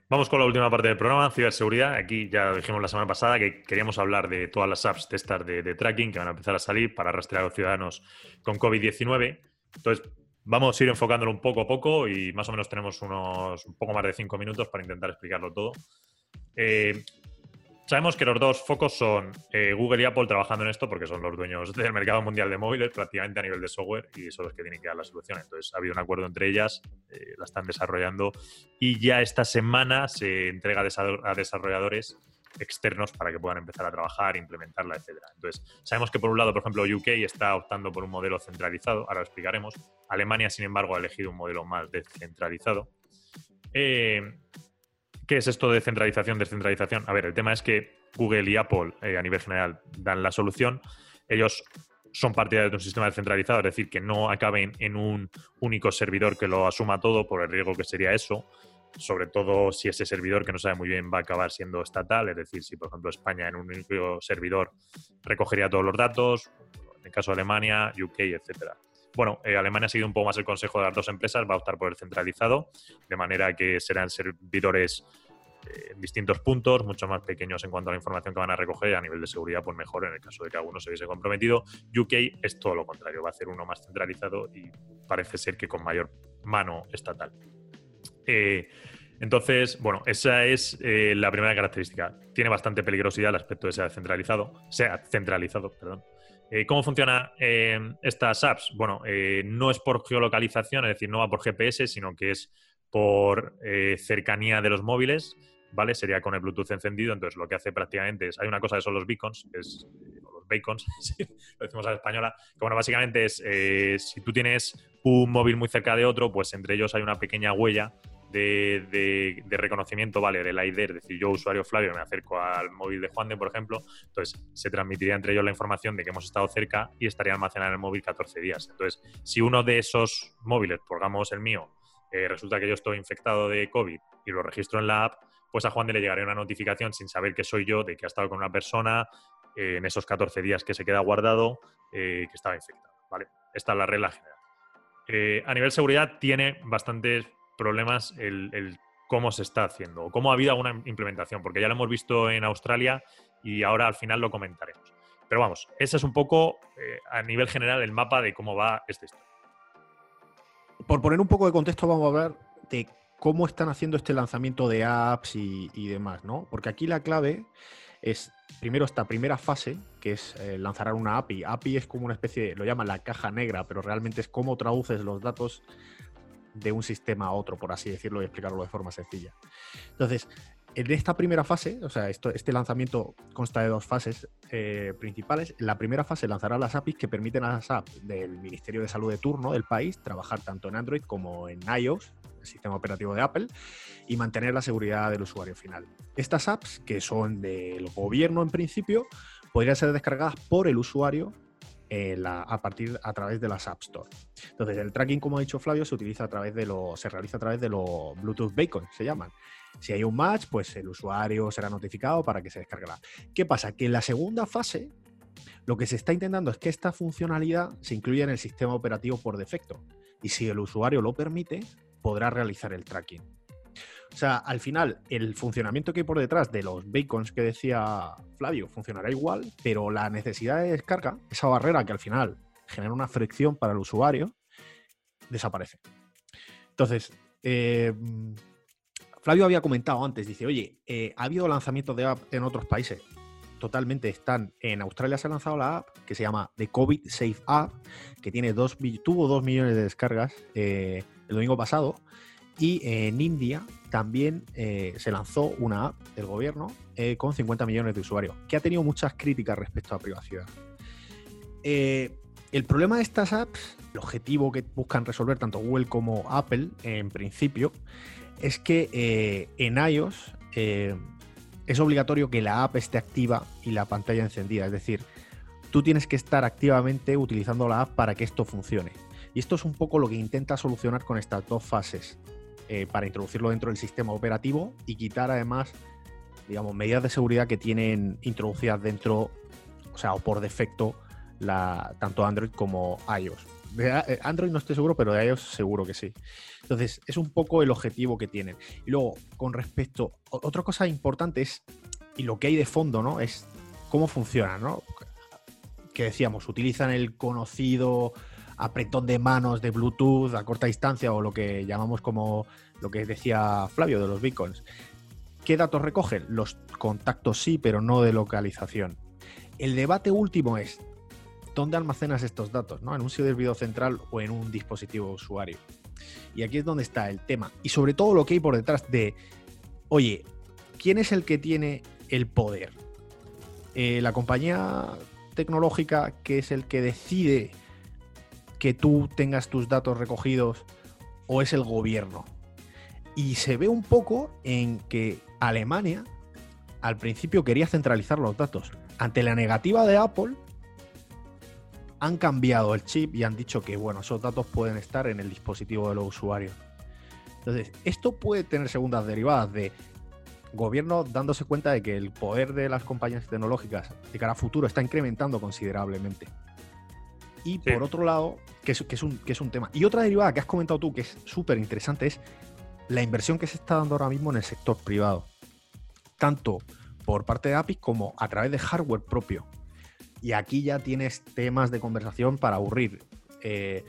Vamos con la última parte del programa, ciberseguridad. Aquí ya dijimos la semana pasada que queríamos hablar de todas las apps de estas de, tracking que van a empezar a salir para rastrear a los ciudadanos con COVID-19. Entonces, vamos a ir enfocándolo un poco a poco y más o menos tenemos unos un poco más de cinco minutos para intentar explicarlo todo. Eh, sabemos que los dos focos son eh, Google y Apple trabajando en esto porque son los dueños <laughs> del mercado mundial de móviles prácticamente a nivel de software y son los que tienen que dar la solución. Entonces ha habido un acuerdo entre ellas, eh, la están desarrollando y ya esta semana se entrega a desa- a desarrolladores externos para que puedan empezar a trabajar, implementarla, etcétera. Entonces, sabemos que por un lado, por ejemplo, UK está optando por un modelo centralizado, ahora lo explicaremos. Alemania, sin embargo, ha elegido un modelo más descentralizado. Eh, ¿Qué es esto de centralización, descentralización? A ver, el tema es que Google y Apple, eh, a nivel general, dan la solución. Ellos son partidarios de un sistema descentralizado, es decir, que no acaben en un único servidor que lo asuma todo por el riesgo que sería eso sobre todo si ese servidor que no sabe muy bien va a acabar siendo estatal, es decir, si por ejemplo España en un único servidor recogería todos los datos, en el caso de Alemania, UK, etcétera. Bueno, eh, Alemania ha seguido un poco más el consejo de las dos empresas, va a optar por el centralizado, de manera que serán servidores en distintos puntos, mucho más pequeños en cuanto a la información que van a recoger a nivel de seguridad, pues mejor en el caso de que alguno se hubiese comprometido. UK es todo lo contrario, va a hacer uno más centralizado y parece ser que con mayor mano estatal. Eh, entonces, bueno, esa es eh, la primera característica. Tiene bastante peligrosidad el aspecto de ser centralizado, sea centralizado, perdón. Eh, ¿Cómo funcionan eh, estas apps? Bueno, no es por geolocalización, es decir, no va por GPS, sino que es por cercanía de los móviles, ¿vale? Sería con el Bluetooth encendido, entonces lo que hace prácticamente es, hay una cosa que son los beacons, es, eh, o los bacons, <laughs> lo decimos a la española, que bueno, básicamente es, eh, si tú tienes un móvil muy cerca de otro, pues entre ellos hay una pequeña huella de, de- de reconocimiento, ¿vale? Del ID, es decir, yo, usuario Flavio, me acerco al móvil de Juan de, por ejemplo, entonces se transmitiría entre ellos la información de que hemos estado cerca y estaría almacenada en el móvil 14 días. Entonces, si uno de esos móviles, pongamos el mío, eh, resulta que yo estoy infectado de COVID y lo registro en la app, pues a Juan de le llegaría una notificación sin saber que soy yo, de que ha estado con una persona eh, en esos 14 días que se queda guardado eh, que estaba infectado. ¿vale? Esta es la regla general. Eh, a nivel seguridad tiene bastantes problemas el, cómo se está haciendo o cómo ha habido alguna implementación, porque ya lo hemos visto en Australia y ahora al final lo comentaremos. Pero vamos, ese es un poco a nivel general el mapa de cómo va este historia.
Por poner un poco de contexto, vamos a hablar de cómo están haciendo este lanzamiento de apps y, demás, ¿no? Porque aquí la clave es primero esta primera fase, que es eh, lanzar una API. API es como una especie, lo llaman la caja negra, pero realmente es cómo traduces los datos de un sistema a otro, por así decirlo, y explicarlo de forma sencilla. Entonces, en esta primera fase, o sea, este lanzamiento consta de dos fases eh, principales. La primera fase lanzará las APIs que permiten a las apps del Ministerio de Salud de turno del país trabajar tanto en Android como en iOS, el sistema operativo de Apple, y mantener la seguridad del usuario final. Estas apps, que son del gobierno en principio, podrían ser descargadas por el usuario eh, a partir a través de las App Store. Entonces, el tracking, como ha dicho Flavio, se utiliza a través de lo, se realiza a través de los Bluetooth Bacon, se llaman. Si hay un match, pues el usuario será notificado para que se descargue la. ¿Qué pasa? Que en la segunda fase, lo que se está intentando es que esta funcionalidad se incluya en el sistema operativo por defecto. Y si el usuario lo permite, podrá realizar el tracking. O sea, al final, el funcionamiento que hay por detrás de los bacons que decía Flavio funcionará igual, pero la necesidad de descarga, esa barrera que al final genera una fricción para el usuario, desaparece. Entonces, eh, Flavio había comentado antes, dice, oye, eh, ha habido lanzamientos de app en otros países. Totalmente están. En Australia se ha lanzado la app que se llama The COVID Safe App, que tiene dos, tuvo dos millones de descargas eh, el domingo pasado. Y en India también eh, se lanzó una app del gobierno con 50 millones de usuarios, que ha tenido muchas críticas respecto a privacidad. el problema de estas apps, el objetivo que buscan resolver tanto Google como Apple, en principio, es que eh, en iOS eh, es obligatorio que la app esté activa y la pantalla encendida. Es decir, tú tienes que estar activamente utilizando la app para que esto funcione. Y esto es un poco lo que intenta solucionar con estas dos fases, eh, para introducirlo dentro del sistema operativo y quitar además, digamos, medidas de seguridad que tienen introducidas dentro, o sea, o por defecto, la, tanto Android como iOS. De Android no estoy seguro, pero de iOS seguro que sí. Entonces, es un poco el objetivo que tienen. Y luego, con respecto, otra cosa importante es, y lo que hay de fondo, ¿no? Es cómo funciona, ¿no? Que decíamos, utilizan el conocido apretón de manos de Bluetooth a corta distancia o lo que llamamos como lo que decía Flavio de los beacons. ¿Qué datos recogen? Los contactos sí, pero no de localización. El debate último es, ¿dónde almacenas estos datos? ¿no? ¿En un servidor central o en un dispositivo usuario? Y aquí es donde está el tema. Y sobre todo lo que hay por detrás de, oye, ¿quién es el que tiene el poder? Eh, ¿La compañía tecnológica que es el que decide que tú tengas tus datos recogidos o es el gobierno? Y se ve un poco en que Alemania al principio quería centralizar los datos. Ante la negativa de Apple, han cambiado el chip y han dicho que, bueno, esos datos pueden estar en el dispositivo de los usuarios. Entonces, esto puede tener segundas derivadas de gobierno dándose cuenta de que el poder de las compañías tecnológicas de cara a futuro está incrementando considerablemente. Y por otro lado, que es, que, es un, que es un tema. Y otra derivada que has comentado tú, que es súper interesante, es la inversión que se está dando ahora mismo en el sector privado. Tanto por parte de API como a través de hardware propio. Y aquí ya tienes temas de conversación para aburrir. Eh,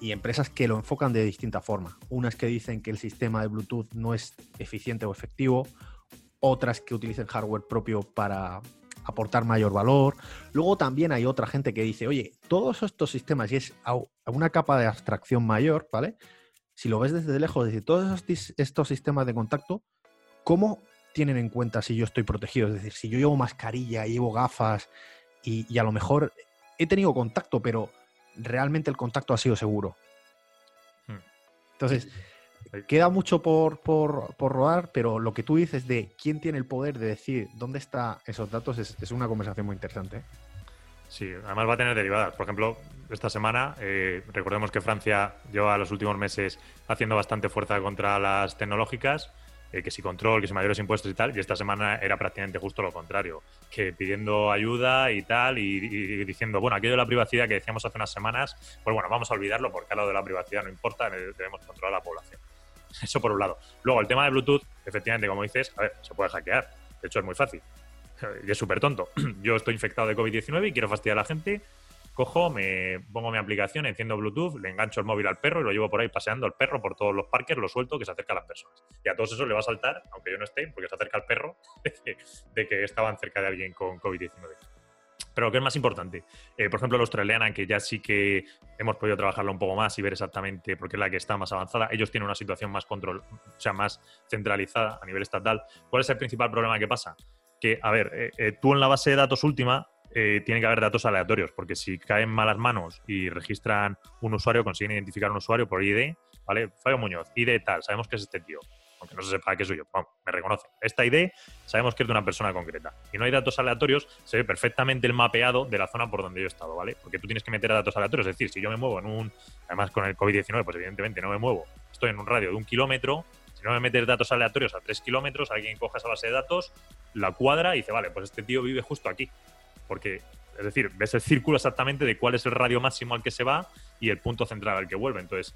y empresas que lo enfocan de distinta forma. Unas que dicen que el sistema de Bluetooth no es eficiente o efectivo, otras que utilicen hardware propio para aportar mayor valor. Luego también hay otra gente que dice, oye, todos estos sistemas, y es a una capa de abstracción mayor, ¿vale? Si lo ves desde lejos, decir, todos estos sistemas de contacto, ¿cómo tienen en cuenta si yo estoy protegido? Es decir, si yo llevo mascarilla, llevo gafas, y, a lo mejor he tenido contacto, pero realmente el contacto ha sido seguro. Hmm. Entonces, queda mucho por, por, rodar, pero lo que tú dices de quién tiene el poder de decir dónde están esos datos es, una conversación muy interesante.
Sí, además va a tener derivadas. Por ejemplo, esta semana, eh, recordemos que Francia lleva los últimos meses haciendo bastante fuerza contra las tecnológicas. eh, que si control, que si mayores impuestos y tal, y esta semana era prácticamente justo lo contrario, que pidiendo ayuda y tal, y, y diciendo, bueno, aquello de la privacidad que decíamos hace unas semanas, pues bueno, vamos a olvidarlo porque a lo de la privacidad no importa, debemos controlar a la población. <laughs> Eso por un lado. Luego, el tema de Bluetooth, efectivamente, como dices, a ver, se puede hackear. De hecho, es muy fácil. Y es súper tonto. <clears throat> Yo estoy infectado de COVID-19 y quiero fastidiar a la gente. Cojo, me pongo mi aplicación, enciendo Bluetooth, le engancho el móvil al perro y lo llevo por ahí paseando al perro por todos los parques, lo suelto que se acerca a las personas. Y a todos eso le va a saltar, aunque yo no esté, porque se acerca al perro, <laughs> de que estaban cerca de alguien con COVID-19. Pero ¿qué es más importante? Eh, por ejemplo, la australiana, que ya sí que hemos podido trabajarla un poco más y ver exactamente, porque es la que está más avanzada, ellos tienen una situación más control, o sea, más centralizada a nivel estatal. ¿Cuál es el principal problema que pasa? Que, a ver, eh, eh, tú en la base de datos última tiene que haber datos aleatorios, porque si caen malas manos y registran un usuario, consiguen identificar un usuario por ID, ¿vale? Fabio Muñoz, ID tal, sabemos que es este tío aunque no se sepa que soy yo, vamos, me reconoce. Esta ID sabemos que es de una persona concreta. Y no hay datos aleatorios, se ve perfectamente el mapeado de la zona por donde yo he estado, ¿vale? Porque tú tienes que meter datos aleatorios, es decir, si yo me muevo en un, además con el COVID-19, pues evidentemente no me muevo, estoy en un radio de un kilómetro, si no me metes datos aleatorios a tres kilómetros, alguien coja esa base de datos, la cuadra y dice, vale, pues este tío vive justo aquí. Porque es decir, ves el círculo exactamente de cuál es el radio máximo al que se va y el punto central al que vuelve. Entonces,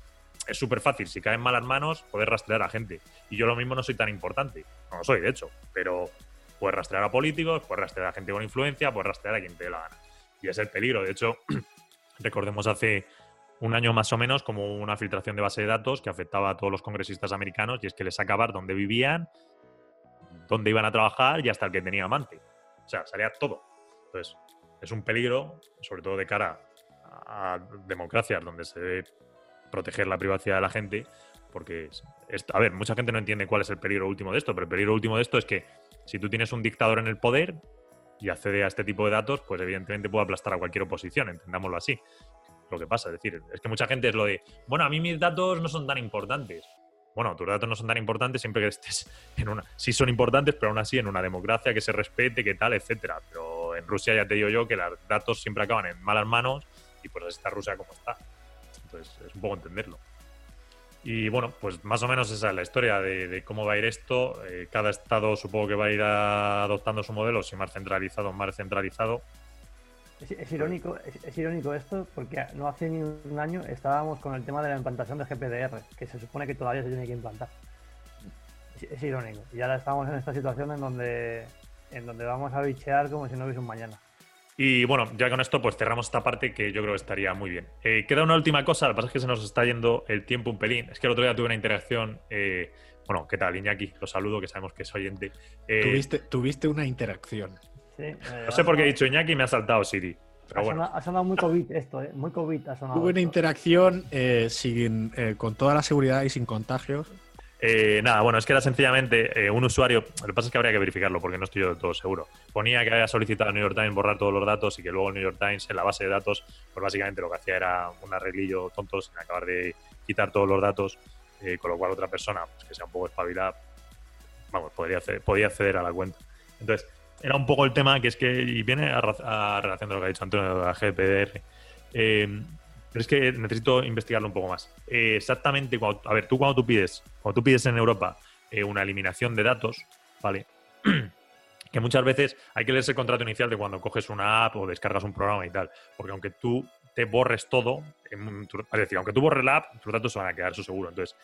es súper fácil, si caen malas manos, poder rastrear a gente. Y yo lo mismo no soy tan importante, no lo soy, de hecho, pero puedes rastrear a políticos, puedes rastrear a gente con influencia, puedes rastrear a quien te dé la gana. Y es el peligro. De hecho, <clears throat> recordemos hace un año más o menos como una filtración de base de datos que afectaba a todos los congresistas americanos y es que les acabar dónde vivían, dónde iban a trabajar y hasta el que tenía amante. O sea, salía todo. Entonces, es un peligro, sobre todo de cara a democracias donde se proteger la privacidad de la gente, porque, a ver, mucha gente no entiende cuál es el peligro último de esto, pero el peligro último de esto es que si tú tienes un dictador en el poder y accede a este tipo de datos, pues evidentemente puede aplastar a cualquier oposición, entendámoslo así. Lo que pasa, es decir, es que mucha gente es lo de, bueno, a mí mis datos no son tan importantes. Bueno, tus datos no son tan importantes siempre que estés en una. Sí son importantes, pero aún así en una democracia que se respete, que tal, etcétera. Pero en Rusia ya te digo yo que los datos siempre acaban en malas manos y pues está Rusia como está. Entonces, es un poco entenderlo. Y bueno, pues más o menos esa es la historia de, cómo va a ir esto. Eh, cada estado supongo que va a ir adoptando su modelo, si más centralizado o más centralizado.
Es, irónico, es, irónico esto porque no hace ni un año estábamos con el tema de la implantación de GPDR, que se supone que todavía se tiene que implantar. Es, irónico. Y ahora estamos en esta situación en donde, en donde vamos a bichear como si no hubiese un mañana.
Y bueno, ya con esto pues cerramos esta parte que yo creo que estaría muy bien. Eh, queda una última cosa, lo que pasa es que se nos está yendo el tiempo un pelín. Es que el otro día tuve una interacción, eh, bueno, ¿qué tal Iñaki? Lo saludo, que sabemos que es oyente.
Eh, ¿Tuviste, tuviste una interacción.
Sí, no sé por qué he dicho Iñaki y me ha saltado Siri. Pero
ha,
bueno.
sonado, ha, sonado, muy COVID esto, muy COVID ha sonado.
Tuve una interacción sin, con toda la seguridad y sin contagios.
Eh, nada, bueno, es que era sencillamente eh, un usuario. Lo que pasa es que habría que verificarlo porque no estoy yo del todo seguro. Ponía que había solicitado al New York Times borrar todos los datos y que luego el New York Times en la base de datos, pues básicamente lo que hacía era un arreglillo tonto sin acabar de quitar todos los datos, eh, con lo cual otra persona, pues que sea un poco espabilada, vamos, podría acceder, podía acceder a la cuenta. Entonces, era un poco el tema que es que, y viene a, a relación de lo que ha dicho Antonio de la GDPR. Pero es que necesito investigarlo un poco más. Eh, exactamente, a ver, tú cuando tú pides, cuando tú pides en Europa eh, una eliminación de datos, ¿vale? <clears throat> que muchas veces hay que leerse el contrato inicial de cuando coges una app o descargas un programa y tal. Porque aunque tú te borres todo, es decir, aunque tú borres la app, tus datos se van a quedar, eso seguro. Entonces,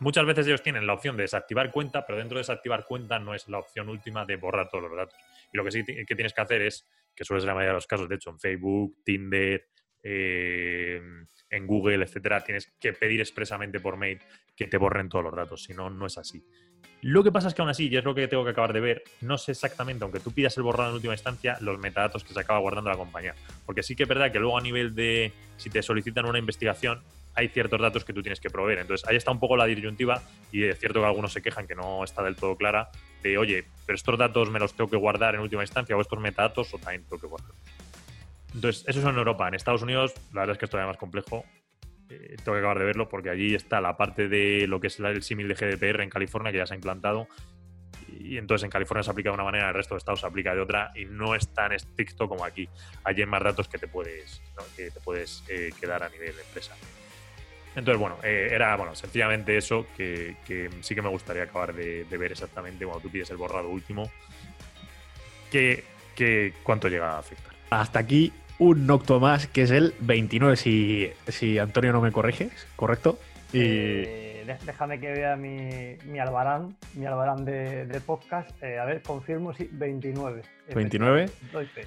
muchas veces ellos tienen la opción de desactivar cuenta, pero dentro de desactivar cuenta no es la opción última de borrar todos los datos. Y lo que sí que tienes que hacer es, que suele ser la mayoría de los casos, de hecho, en Facebook, Tinder, eh, en Google, etcétera, tienes que pedir expresamente por mail que te borren todos los datos, si no, no es así. Lo que pasa es que aún así, y es lo que tengo que acabar de ver, no sé exactamente, aunque tú pidas el borrado en última instancia, los metadatos que se acaba guardando la compañía. Porque sí que es verdad que luego a nivel de, si te solicitan una investigación, hay ciertos datos que tú tienes que proveer. Entonces ahí está un poco la disyuntiva y es cierto que algunos se quejan que no está del todo clara de, oye, pero estos datos me los tengo que guardar en última instancia o estos metadatos o también tengo que guardar. Entonces, eso es en Europa. En Estados Unidos, la verdad es que es todavía más complejo. Eh, tengo que acabar de verlo porque allí está la parte de lo que es el símil de GDPR en California que ya se ha implantado. Y entonces en California se aplica de una manera, en el resto de estados se aplica de otra y no es tan estricto como aquí. Allí hay más datos que te puedes, que te puedes eh, quedar a nivel de empresa. Entonces, bueno, eh, era bueno, sencillamente eso que, sí que me gustaría acabar de, de ver exactamente cuando tú pides el borrado último. Que, que cuánto llega a afectar.
Hasta aquí un Nocto más, que es el 29, si, si Antonio no me corrige, ¿correcto? Y
Eh, dé- déjame que vea mi, mi albarán, mi albarán de, de podcast. Eh, a ver, confirmo si 29.
29.
Doy fe.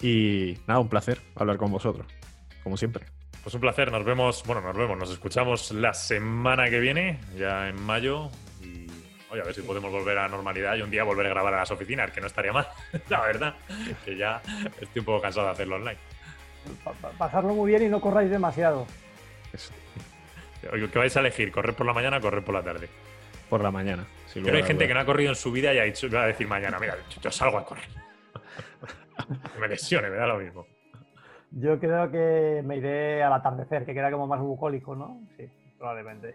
Y nada, un placer hablar con vosotros, como siempre.
Pues un placer, nos vemos, bueno, nos vemos, nos escuchamos la semana que viene, ya en mayo. Oye, a ver si podemos volver a la normalidad y un día volver a grabar a las oficinas, que no estaría mal, <laughs> la verdad. Que ya estoy un poco cansado de hacerlo online.
Pa- pa- pasarlo muy bien y no corráis demasiado.
Es
Oye, ¿Qué vais a elegir? ¿Correr por la mañana o correr por la tarde?
por la mañana. sin
Pero hay gente que no ha corrido en su vida y ha dicho, va a decir mañana, mira, yo salgo a correr. <laughs> Que me lesione, me da lo mismo.
Yo creo que me iré al atardecer, que queda como más bucólico, ¿no? Sí, probablemente.